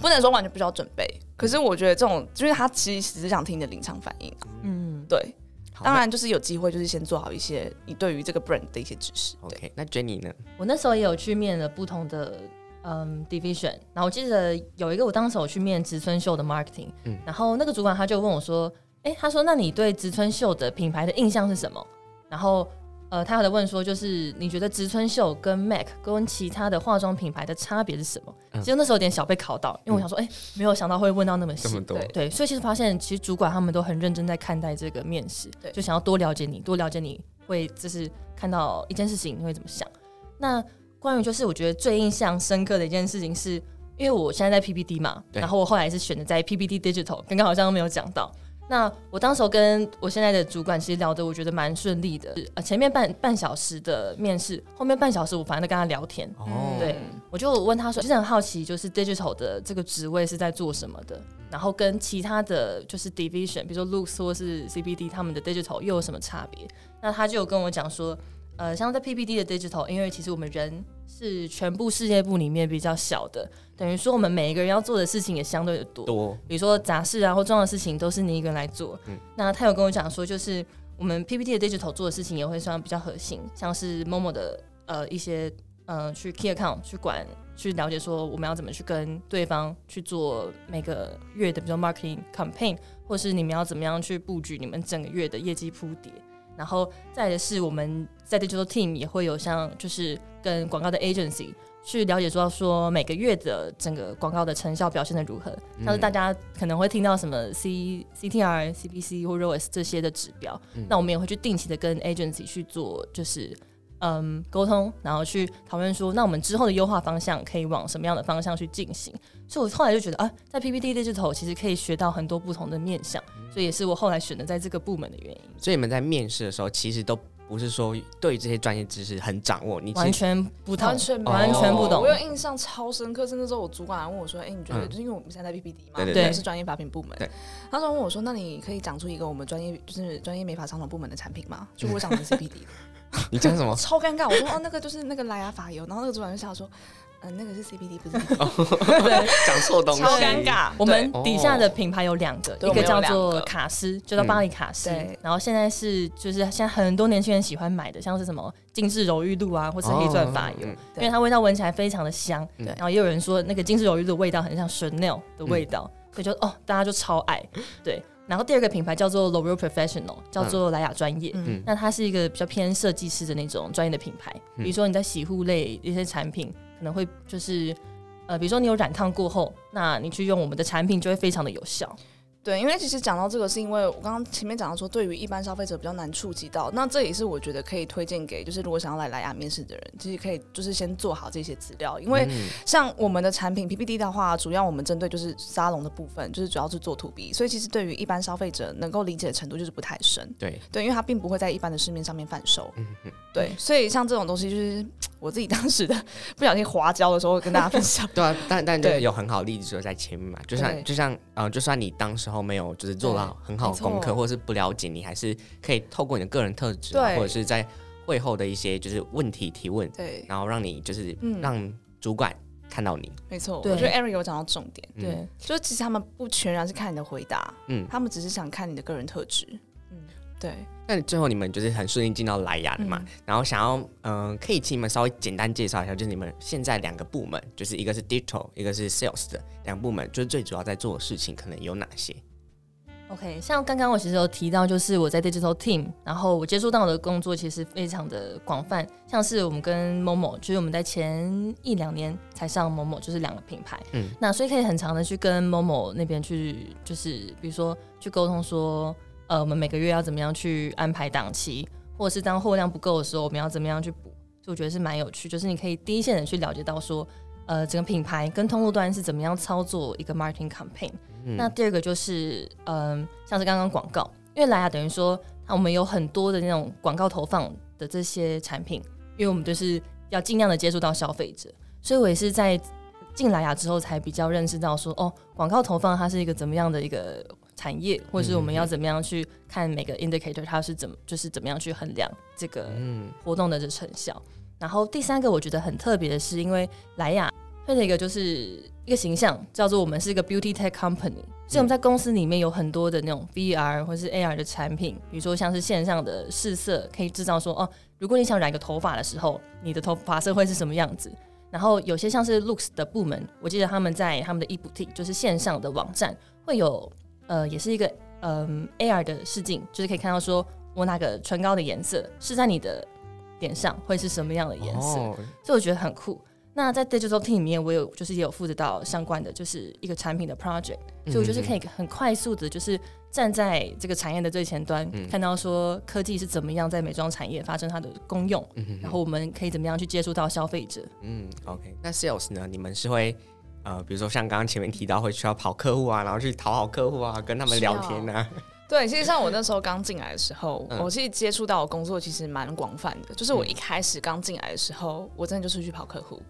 S5: 不能说完全不需要准备，可是我觉得这种，就是他其实只是想听你的临场反应啊。嗯，对。当然，就是有机会，就是先做好一些你对于这个 brand 的一些知识。
S3: OK，那 Jenny 呢？
S4: 我那时候也有去面了不同的嗯 division，然后我记得有一个我当时有去面植村秀的 marketing，嗯，然后那个主管他就问我说：“哎、欸，他说那你对植村秀的品牌的印象是什么？”然后。呃，他还在问说，就是你觉得植村秀跟 MAC 跟其他的化妆品牌的差别是什么？嗯、其实那时候有点小被考到，因为我想说，哎、嗯欸，没有想到会问到那么细，对对，所以其实发现，其实主管他们都很认真在看待这个面试，对，就想要多了解你，多了解你会就是看到一件事情你会怎么想。那关于就是我觉得最印象深刻的一件事情是，因为我现在在 PPD 嘛，然后我后来是选择在 PPD Digital，刚刚好像都没有讲到。那我当时候跟我现在的主管其实聊的我觉得蛮顺利的，呃，前面半半小时的面试，后面半小时我反正在跟他聊天。哦，对，我就问他说，其实很好奇，就是 digital 的这个职位是在做什么的，然后跟其他的就是 division，比如说 Looks 或是 CBD 他们的 digital 又有什么差别？那他就有跟我讲说，呃，像在 PPD 的 digital，因为其实我们人是全部事业部里面比较小的。等于说，我们每一个人要做的事情也相对的多，多，比如说杂事啊或重要的事情都是你一个人来做。嗯，那他有跟我讲说，就是我们 PPT 的 digital 做的事情也会算比较核心，像是 Momo 的呃一些呃去 key account 去管去了解说我们要怎么去跟对方去做每个月的比如说 marketing campaign，或是你们要怎么样去布局你们整个月的业绩铺叠。然后再的是我们在 digital team 也会有像就是跟广告的 agency。去了解说说每个月的整个广告的成效表现的如何，像是大家可能会听到什么 C C T R C P C 或 ROAS 这些的指标，嗯、那我们也会去定期的跟 agency 去做就是嗯沟通，然后去讨论说那我们之后的优化方向可以往什么样的方向去进行。所以我后来就觉得啊，在 P P T Digital 其实可以学到很多不同的面向，所以也是我后来选择在这个部门的原因。
S3: 所以你们在面试的时候其实都。不是说对这些专业知识很掌握，你
S4: 完全不懂，
S5: 完全
S4: 完全不懂。
S5: 我有印象超深刻，是那时候我主管还问我说：“哎、欸，你觉得就是因为我们现在在 PPD 嘛，对，是专业法品部门。对，他说问我说：那你可以讲出一个我们专业就是专业美发商统部门的产品吗？就我讲的是 CPD。
S3: 你讲什么？
S5: 超尴尬！我说哦，那个就是那个莱雅发油。然后那个主管就笑说。嗯，那个是 CBD，不是
S3: 讲错东西，
S5: 超尴尬。
S4: 我们底下的品牌有两个，一个叫做卡诗，就叫巴黎卡诗。然后现在是就是现在很多年轻人喜欢买的，像是什么精致柔玉露啊，或是黑钻发油，因为它味道闻起来非常的香。然后也有人说那个精致柔玉露的味道很像 Chanel 的味道，所以就哦，大家就超爱。对。然后第二个品牌叫做 L'Oreal Professional，叫做莱雅专业。嗯，那它是一个比较偏设计师的那种专业的品牌。比如说你在洗护类一些产品。可能会就是，呃，比如说你有染烫过后，那你去用我们的产品就会非常的有效。
S5: 对，因为其实讲到这个，是因为我刚刚前面讲到说，对于一般消费者比较难触及到，那这也是我觉得可以推荐给，就是如果想要来莱雅面试的人，其实可以就是先做好这些资料，因为像我们的产品 PPT 的话，主要我们针对就是沙龙的部分，就是主要是做 To B，所以其实对于一般消费者能够理解的程度就是不太深。
S3: 对
S5: 对，因为它并不会在一般的市面上面贩售。
S3: 嗯嗯。
S5: 对，所以像这种东西，就是 我自己当时的 不小心滑胶的时候，跟大家分享。
S3: 对啊，但但对有很好的例子就在前面嘛，就像就像呃，就算你当时候没有就是做到。很好的功课，或者是不了解，你还是可以透过你的个人特质，或者是在会后的一些就是问题提问，
S5: 对，
S3: 然后让你就是让主管看到你。
S5: 没错，我觉得 Eric 有讲到重点，
S4: 对，
S5: 就其实他们不全然是看你的回答，嗯，他们只是想看你的个人特质，嗯，对。
S3: 那最后你们就是很顺利进到莱雅的嘛，然后想要嗯，可以请你们稍微简单介绍一下，就是你们现在两个部门，就是一个是 Digital，一个是 Sales 的两个部门，就是最主要在做的事情可能有哪些
S4: ？OK，像刚刚我其实有提到，就是我在 Digital Team，然后我接触到的工作其实非常的广泛，像是我们跟 Momo，就是我们在前一两年才上 Momo，就是两个品牌，嗯，那所以可以很长的去跟 Momo 那边去，就是比如说去沟通说，呃，我们每个月要怎么样去安排档期，或者是当货量不够的时候，我们要怎么样去补，就我觉得是蛮有趣，就是你可以第一线的去了解到说，呃，整个品牌跟通路端是怎么样操作一个 marketing campaign。嗯、那第二个就是，嗯、呃，像是刚刚广告，因为莱雅等于说，我们有很多的那种广告投放的这些产品，因为我们就是要尽量的接触到消费者，所以我也是在进莱雅之后才比较认识到说，哦，广告投放它是一个怎么样的一个产业，或者是我们要怎么样去看每个 indicator 它是怎么就是怎么样去衡量这个活动的这成效。然后第三个我觉得很特别的是，因为莱雅配的一个就是。一个形象叫做我们是一个 beauty tech company，所以我们在公司里面有很多的那种 VR 或是 AR 的产品，比如说像是线上的试色，可以制造说哦，如果你想染一个头发的时候，你的头发色会是什么样子？然后有些像是 looks 的部门，我记得他们在他们的 eBoutique 就是线上的网站会有呃，也是一个嗯、呃、AR 的试镜，就是可以看到说我那个唇膏的颜色是在你的脸上会是什么样的颜色，哦、所以我觉得很酷。那在 digital team 里面，我有就是也有负责到相关的，就是一个产品的 project，所以我就是可以很快速的，就是站在这个产业的最前端，嗯、看到说科技是怎么样在美妆产业发生它的功用，然后我们可以怎么样去接触到消费者。
S3: 嗯，OK，那 sales 呢？你们是会呃，比如说像刚刚前面提到，会需要跑客户啊，然后去讨好客户啊，跟他们聊天啊。
S5: 对，其实像我那时候刚进来的时候，嗯、我其实接触到的工作其实蛮广泛的。就是我一开始刚进来的时候，我真的就是去跑客户。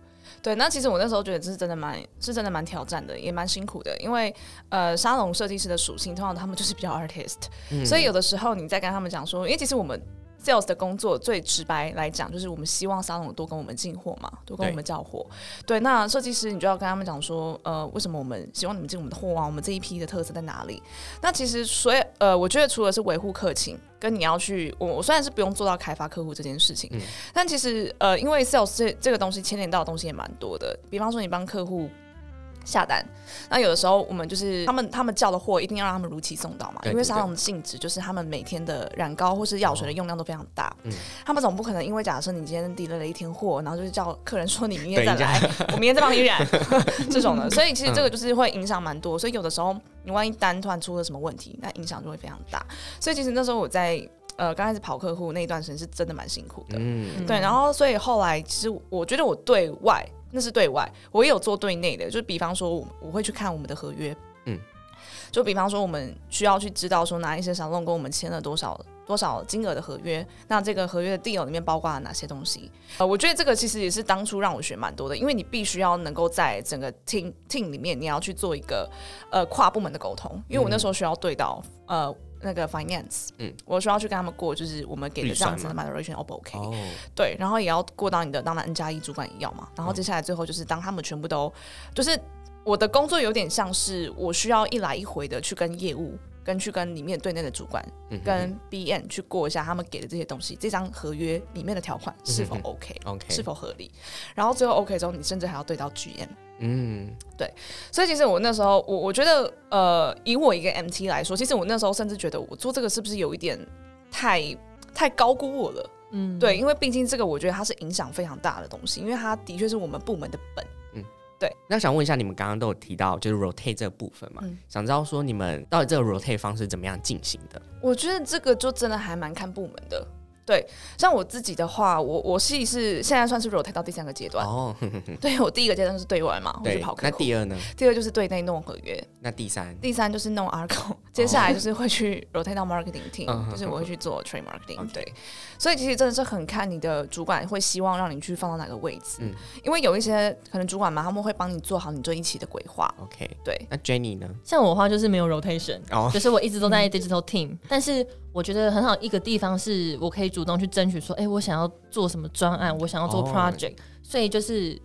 S5: 对，那其实我那时候觉得这是真的蛮，是真的蛮挑战的，也蛮辛苦的，因为呃，沙龙设计师的属性，通常他们就是比较 artist，、嗯、所以有的时候你在跟他们讲说，因为其实我们。Sales 的工作最直白来讲，就是我们希望沙龙多跟我们进货嘛，多跟我们交货。对，对，那设计师你就要跟他们讲说，呃，为什么我们希望你们进我们的货啊？我们这一批的特色在哪里？那其实所以呃，我觉得除了是维护客情，跟你要去，我我虽然是不用做到开发客户这件事情，嗯、但其实呃，因为 Sales 这这个东西牵连到的东西也蛮多的，比方说你帮客户。下单，那有的时候我们就是他们他们叫的货一定要让他们如期送到嘛，因为沙龙的性质就是他们每天的染膏或是药水的用量都非常大，哦、他们总不可能因为假设你今天 delay 了一天货，然后就是叫客人说你明天再来，我明天再帮你染这种的，所以其实这个就是会影响蛮多，所以有的时候你万一单突然出了什么问题，那影响就会非常大，所以其实那时候我在呃刚开始跑客户那一段时间是真的蛮辛苦的，嗯，对，然后所以后来其实我觉得我对外。那是对外，我也有做对内的，就比方说，我我会去看我们的合约，嗯，就比方说，我们需要去知道说哪一些小龙跟我们签了多少多少金额的合约，那这个合约的 deal 里面包括了哪些东西？呃，我觉得这个其实也是当初让我学蛮多的，因为你必须要能够在整个 team team 里面，你要去做一个呃跨部门的沟通，因为我那时候需要对到呃。那个 finance，嗯，我说要去跟他们过，就是我们给的这样子的 moderation，O 不 OK？哦，对，然后也要过到你的当然 N 加一主管也要嘛，然后接下来最后就是当他们全部都，就是我的工作有点像是我需要一来一回的去跟业务，跟去跟里面对内的主管，嗯、跟 B N 去过一下他们给的这些东西，这张合约里面的条款是否 OK？OK？、嗯、是否合理？然后最后 OK 之后，你甚至还要对到 GM。嗯，对，所以其实我那时候，我我觉得，呃，以我一个 MT 来说，其实我那时候甚至觉得，我做这个是不是有一点太太高估我了？嗯，对，因为毕竟这个，我觉得它是影响非常大的东西，因为它的确是我们部门的本。嗯对，
S3: 那想问一下，你们刚刚都有提到就是 rotate 这个部分嘛？嗯、想知道说你们到底这个 rotate 方式怎么样进行的？
S5: 我觉得这个就真的还蛮看部门的。对，像我自己的话，我我系是现在算是 rotate 到第三个阶段哦。对，我第一个阶段是对外嘛，对我就跑客户。
S3: 那第二呢？
S5: 第二就是对内弄合约。
S3: 那第三？
S5: 第三就是弄 ARKO，接下来就是会去 rotate 到 marketing team，、哦、就是我会去做 trade marketing。对，所以其实真的是很看你的主管会希望让你去放到哪个位置。嗯，因为有一些可能主管嘛，他们会帮你做好你这一期的规划。
S3: OK，
S5: 对。
S3: 那 Jenny 呢？
S4: 像我的话就是没有 rotation，、哦、就是我一直都在 digital team，、嗯、但是。我觉得很好一个地方是我可以主动去争取说，哎、欸，我想要做什么专案，我想要做 project，、oh. 所以就是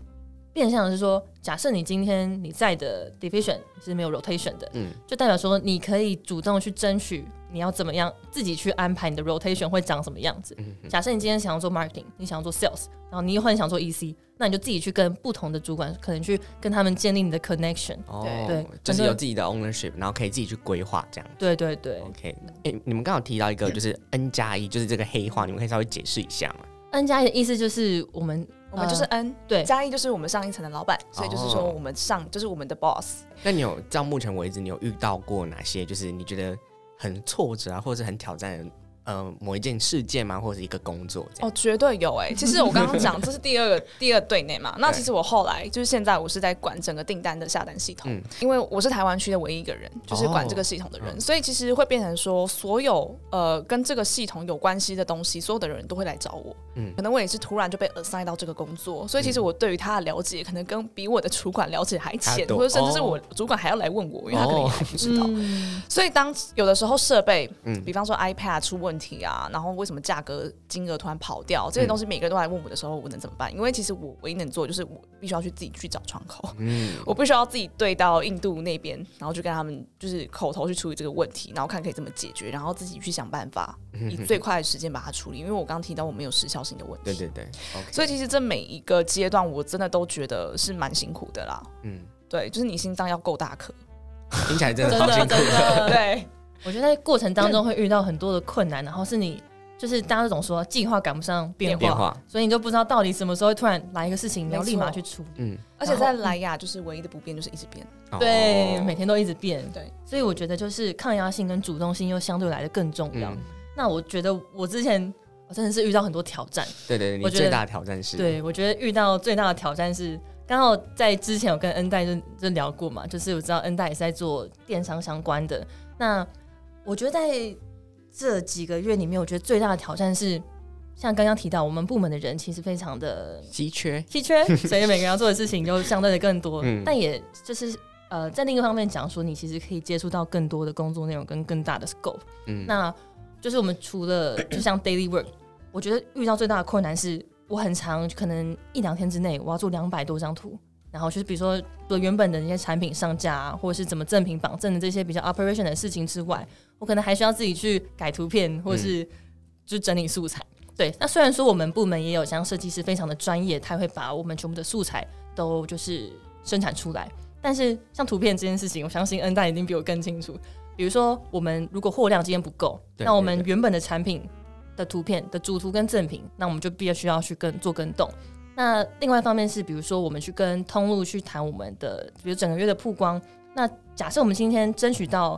S4: 变相的是说，假设你今天你在的 division 是没有 rotation 的，嗯，就代表说你可以主动去争取你要怎么样自己去安排你的 rotation 会长什么样子。嗯、假设你今天想要做 marketing，你想要做 sales，然后你又很想做 EC。那你就自己去跟不同的主管，可能去跟他们建立你的 connection。
S3: 哦，对，就是有自己的 ownership，然后可以自己去规划这样。
S4: 对对对。
S3: OK，哎、欸，你们刚好提到一个就是 N 加一，就是这个黑话，你们可以稍微解释一下吗
S4: ？N 加一的意思就是我们，
S5: 我们就是 N，、呃、对，加一就是我们上一层的老板，所以就是说我们上就是我们的 boss。
S3: 那你有到目前为止，你有遇到过哪些就是你觉得很挫折啊，或者是很挑战的？呃，某一件事件吗，或者是一个工作这样？
S5: 哦，绝对有哎、欸。其实我刚刚讲这是第二个 第二对内嘛。那其实我后来就是现在我是在管整个订单的下单系统，嗯、因为我是台湾区的唯一一个人，就是管这个系统的人，哦、所以其实会变成说，所有呃跟这个系统有关系的东西，所有的人都会来找我。嗯，可能我也是突然就被 assign 到这个工作，所以其实我对于他的了解，可能跟比我的主管了解还浅，或者甚至是我主管还要来问我，因为他可能也还不知道。哦、所以当有的时候设备，嗯，比方说 iPad 出问题啊，然后为什么价格金额突然跑掉？这些东西每个人都来问我的时候，我能怎么办？因为其实我唯一能做的就是我必须要去自己去找窗口，嗯，我必须要自己对到印度那边，然后就跟他们就是口头去处理这个问题，然后看可以怎么解决，然后自己去想办法，以最快的时间把它处理。因为我刚刚提到我没有时效性的问题，
S3: 对对对，okay.
S5: 所以其实这每一个阶段我真的都觉得是蛮辛苦的啦。嗯，对，就是你心脏要够大颗，
S3: 听起来真的好辛苦的。
S5: 对，
S4: 我觉得在过程当中会遇到很多的困难，然后是你。就是大家都总说计划赶不上变化，变化，所以你就不知道到底什么时候会突然来一个事情，你要立马去处理。嗯，
S5: 而且在莱雅就是唯一的不变就是一直变，
S4: 对，每天都一直变。对，所以我觉得就是抗压性跟主动性又相对来的更重要。嗯、那我觉得我之前我真的是遇到很多挑战。
S3: 对对，对，你最大的挑战是？
S4: 对，我觉得遇到最大的挑战是，刚好在之前有跟恩代就就聊过嘛，就是我知道恩代也是在做电商相关的。那我觉得在这几个月里面，我觉得最大的挑战是，像刚刚提到，我们部门的人其实非常的
S3: 稀缺，
S4: 稀缺，所以每个人要做的事情就相对的更多。嗯，但也就是呃，在另一方面讲说，你其实可以接触到更多的工作内容跟更大的 scope。嗯，那就是我们除了就像 daily work，我觉得遇到最大的困难是，我很长可能一两天之内，我要做两百多张图。然后就是比如说，除了原本的那些产品上架啊，或者是怎么赠品绑赠的这些比较 operation 的事情之外，我可能还需要自己去改图片，或者是就整理素材。嗯、对，那虽然说我们部门也有像设计师非常的专业，他会把我们全部的素材都就是生产出来，但是像图片这件事情，我相信恩大一定比我更清楚。比如说，我们如果货量今天不够，那我们原本的产品的图片的主图跟赠品，那我们就必须要去跟做更动。那另外一方面是，比如说我们去跟通路去谈我们的，比如整个月的曝光。那假设我们今天争取到，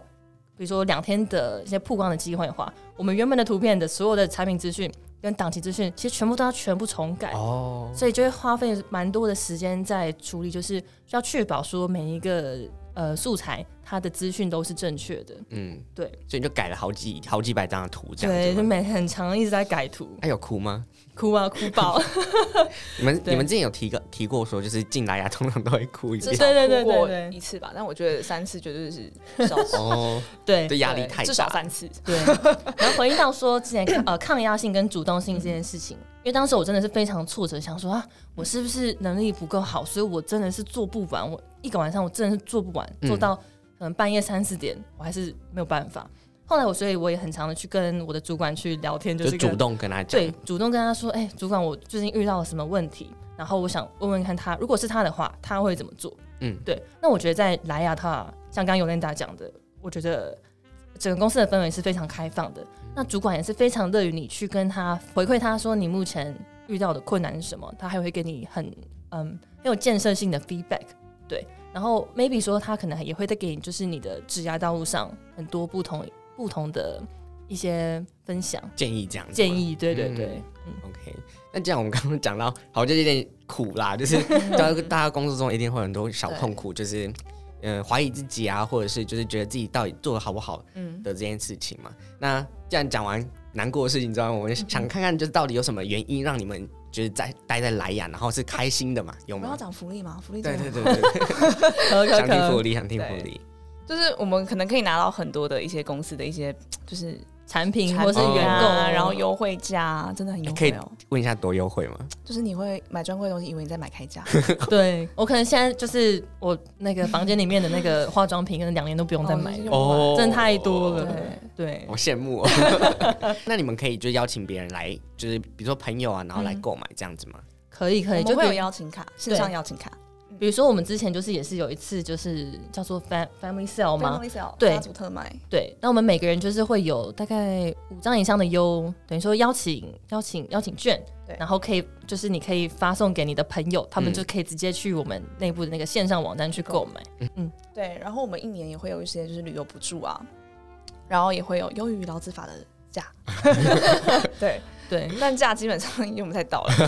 S4: 比如说两天的一些曝光的机会的话，我们原本的图片的所有的产品资讯跟档期资讯，其实全部都要全部重改哦，所以就会花费蛮多的时间在处理，就是需要确保说每一个呃素材它的资讯都是正确的。嗯，对，
S3: 所以你就改了好几好几百张的图，这样
S4: 对，就每很长一直在改图。
S3: 还有哭吗？
S4: 哭啊，哭爆！
S3: 你们你们之前有提过提过说，就是进来呀，通常都会哭一次，
S5: 对对对对，一次吧。但我觉得三次绝对是少 哦，
S4: 对，
S3: 对，压力太大，
S5: 至少三次。
S4: 对，然后回应到说之前 呃抗压性跟主动性这件事情，因为当时我真的是非常挫折，想说啊，我是不是能力不够好，所以我真的是做不完，我一个晚上我真的是做不完，做到可能半夜三四点，我还是没有办法。后来我，所以我也很常的去跟我的主管去聊天，就是
S3: 主动跟他讲，
S4: 对，主动跟他说，哎、欸，主管，我最近遇到了什么问题，然后我想问问看他，如果是他的话，他会怎么做？嗯，对。那我觉得在莱雅，他像刚刚 Yolanda 讲的，我觉得整个公司的氛围是非常开放的。那主管也是非常乐于你去跟他回馈，他说你目前遇到的困难是什么，他还会给你很嗯很有建设性的 feedback。对，然后 maybe 说他可能也会再给你，就是你的职涯道路上很多不同不同的一些分享
S3: 建议，这样子
S4: 建议，对对对，
S3: 嗯，OK。那这样我们刚刚讲到，好，就有点苦啦，就是 大家大家工作中一定会有很多小痛苦，就是嗯呃、怀疑自己啊，或者是就是觉得自己到底做的好不好，嗯的这件事情嘛。嗯、那既然讲完难过的事情之后，我们想看看就是到底有什么原因让你们就是在待在莱雅，然后是开心的嘛？有吗？
S5: 我们要讲福利吗？福利
S3: 对对对对，想听福利，想听福利，
S5: 就是我们可能可以拿到很多的一些公司的一些就是。
S4: 产品或是员工啊，
S5: 然后优惠价真的很优惠哦。
S3: 可以问一下多优惠吗？
S5: 就是你会买专柜的东西，以为你在买开价。
S4: 对，我可能现在就是我那个房间里面的那个化妆品，可能两年都不用再买哦，真的太多了。对，
S3: 我羡慕。那你们可以就邀请别人来，就是比如说朋友啊，然后来购买这样子吗？
S4: 可以，可以，
S5: 就会有邀请卡，线上邀请卡。
S4: 比如说，我们之前就是也是有一次，就是叫做 fam family sale 吗
S5: ？Family sale，
S4: 对，
S5: 家族特卖。
S4: 对，那我们每个人就是会有大概五张以上的优，等于说邀请邀请邀请券，对，然后可以就是你可以发送给你的朋友，他们就可以直接去我们内部的那个线上网站去购买。嗯嗯，
S5: 对，然后我们一年也会有一些就是旅游补助啊，然后也会有优于劳资法的价。对。对，但价基本上用不太到了。对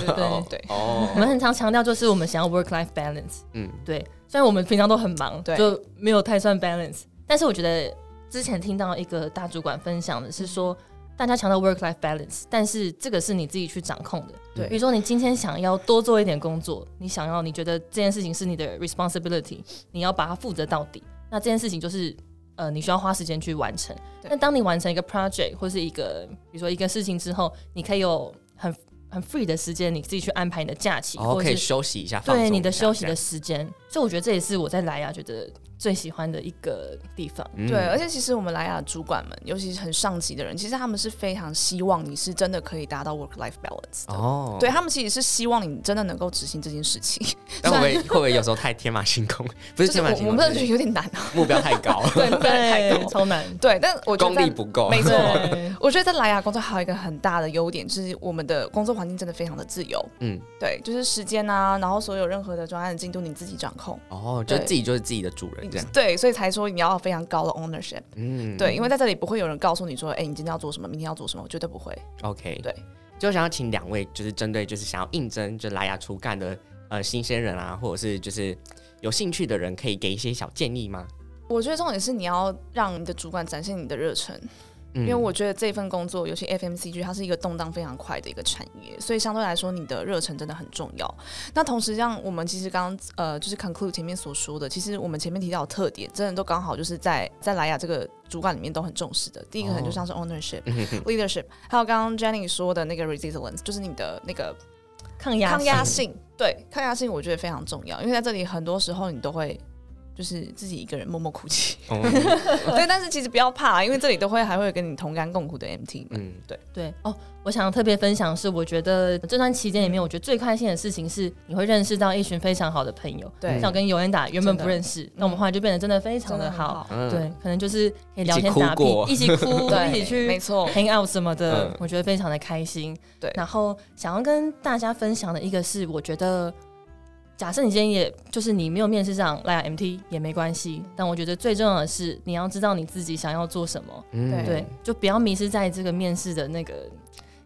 S5: 对
S4: 哦，我们很常强调就是我们想要 work life balance。嗯，对。虽然我们平常都很忙，对，就没有太算 balance。但是我觉得之前听到一个大主管分享的是说，大家强调 work life balance，但是这个是你自己去掌控的。对，比如说你今天想要多做一点工作，你想要你觉得这件事情是你的 responsibility，你要把它负责到底。那这件事情就是。呃，你需要花时间去完成。那当你完成一个 project 或是一个，比如说一个事情之后，你可以有很很 free 的时间，你自己去安排你的假期，
S3: 哦、或者可以休息一下，
S4: 对你的休息的时间。所以我觉得这也是我在莱雅觉得。最喜欢的一个地方，
S5: 嗯、对，而且其实我们莱雅主管们，尤其是很上级的人，其实他们是非常希望你是真的可以达到 work life balance 的。哦，对他们其实是希望你真的能够执行这件事情。
S3: 但会不会会不会有时候太天马行空？不是天马行空，
S5: 我们觉得有点难啊，
S3: 目标太高，
S5: 对，目标太高，
S4: 超难。
S5: 对，但我觉得
S3: 功力不够，
S5: 没错。我觉得在莱雅工作还有一个很大的优点，就是我们的工作环境真的非常的自由。嗯，对，就是时间啊，然后所有任何的专案的进度你自己掌控。
S3: 哦，就自己就是自己的主人这样。
S5: 对，所以才。说你要非常高的 ownership，嗯，对，因为在这里不会有人告诉你说，哎、欸，你今天要做什么，明天要做什么，我绝对不会。
S3: OK，
S5: 对，
S3: 就想要请两位，就是针对就是想要应征就莱雅初干的呃新鲜人啊，或者是就是有兴趣的人，可以给一些小建议吗？
S5: 我觉得重点是你要让你的主管展现你的热忱。因为我觉得这份工作，尤其 FMCG，它是一个动荡非常快的一个产业，所以相对来说，你的热忱真的很重要。那同时，像我们其实刚刚呃，就是 conclude 前面所说的，其实我们前面提到的特点，真的都刚好就是在在莱雅这个主管里面都很重视的。第一个可能就像是 ownership、oh. leadership，还有刚刚 Jenny 说的那个 resilience，就是你的那个
S4: 抗压
S5: 抗压性。对，抗压性我觉得非常重要，因为在这里很多时候你都会。就是自己一个人默默哭泣，对，但是其实不要怕，因为这里都会还会跟你同甘共苦的 MT 嗯，对。
S4: 对。哦，我想特别分享是，我觉得这段期间里面，我觉得最开心的事情是你会认识到一群非常好的朋友，对，像我跟尤恩达原本不认识，那我们后来就变得真的非常的好，对，可能就是可以聊天打屁，一起哭，一起去，
S5: 没错
S4: ，hang out 什么的，我觉得非常的开心，对。然后想要跟大家分享的一个是，我觉得。假设你今天也就是你没有面试上莱雅 MT 也没关系，但我觉得最重要的是你要知道你自己想要做什么，嗯、对，就不要迷失在这个面试的那个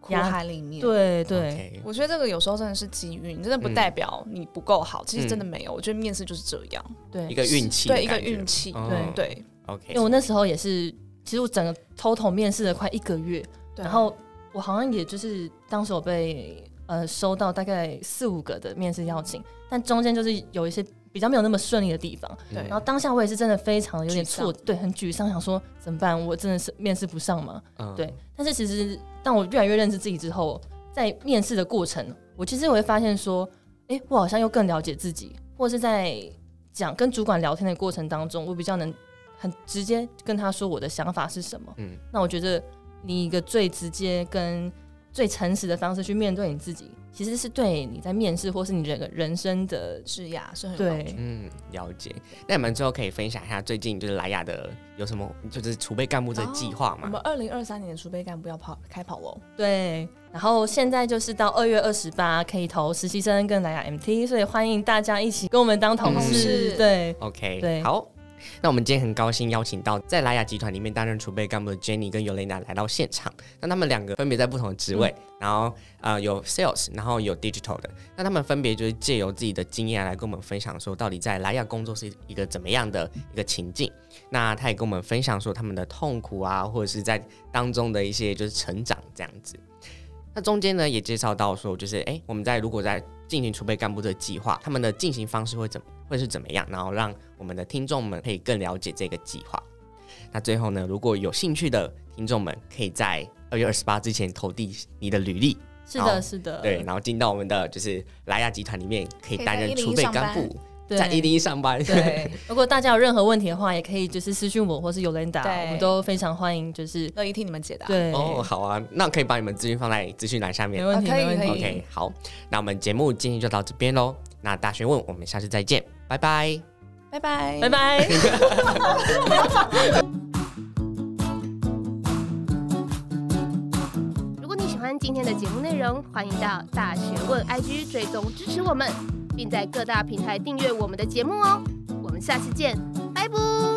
S5: 苦海里面。
S4: 对对，Okay.
S5: 我觉得这个有时候真的是机遇，真的不代表你不够好，嗯、其实真的没有。我觉得面试就是这样，
S4: 对，
S3: 一个运气，
S5: 对，一个运气，对。对。
S3: OK，
S4: 因为我那时候也是，其实我整个 total 面试了快一个月，然后我好像也就是当时我被。呃，收到大概四五个的面试邀请，但中间就是有一些比较没有那么顺利的地方。对，然后当下我也是真的非常有点挫，对，很沮丧，想说怎么办？我真的是面试不上吗？嗯、对。但是其实当我越来越认识自己之后，在面试的过程，我其实我会发现说，哎、欸，我好像又更了解自己，或者是在讲跟主管聊天的过程当中，我比较能很直接跟他说我的想法是什么。嗯，那我觉得你一个最直接跟最诚实的方式去面对你自己，其实是对你在面试或是你整个人生的
S5: 职涯是很
S4: 对，
S3: 嗯，了解。那你们最后可以分享一下最近就是莱雅的有什么就是储备干部这个计划吗？
S5: 我们二零二三年的储备干部要跑开跑喽。
S4: 对，然后现在就是到二月二十八可以投实习生跟莱雅 MT，所以欢迎大家一起跟我们当同事。嗯、对
S3: ，OK，
S4: 对，
S3: 好。那我们今天很高兴邀请到在莱雅集团里面担任储备干部的 Jenny 跟 Yolanda 来到现场。那他们两个分别在不同的职位，嗯、然后呃有 Sales，然后有 Digital 的。那他们分别就是借由自己的经验来跟我们分享说，到底在莱雅工作是一个怎么样的一个情境。那他也跟我们分享说他们的痛苦啊，或者是在当中的一些就是成长这样子。那中间呢也介绍到说，就是哎我们在如果在进行储备干部这个计划，他们的进行方式会怎么？会是怎么样？然后让我们的听众们可以更了解这个计划。那最后呢，如果有兴趣的听众们，可以在二月二十八之前投递你的履历。
S4: 是的，是的。
S3: 对，然后进到我们的就是莱亚集团里面，可以担任储备干部，在一零一上班。
S4: 对，如果大家有任何问题的话，也可以就是私讯我，或是 Yolanda，我们都非常欢迎，就是
S5: 乐意替你们解答。
S4: 对，
S3: 哦，好啊，那可以把你们资讯放在资讯栏下面。
S4: 没问题，没问题。
S3: OK，好，那我们节目今天就到这边喽。那大学问，我们下次再见，拜拜。
S5: 拜拜
S4: 拜拜。
S2: 如果你喜欢今天的节目内容，欢迎到大学问 IG 追踪支持我们，并在各大平台订阅我们的节目哦。我们下次见拜拜。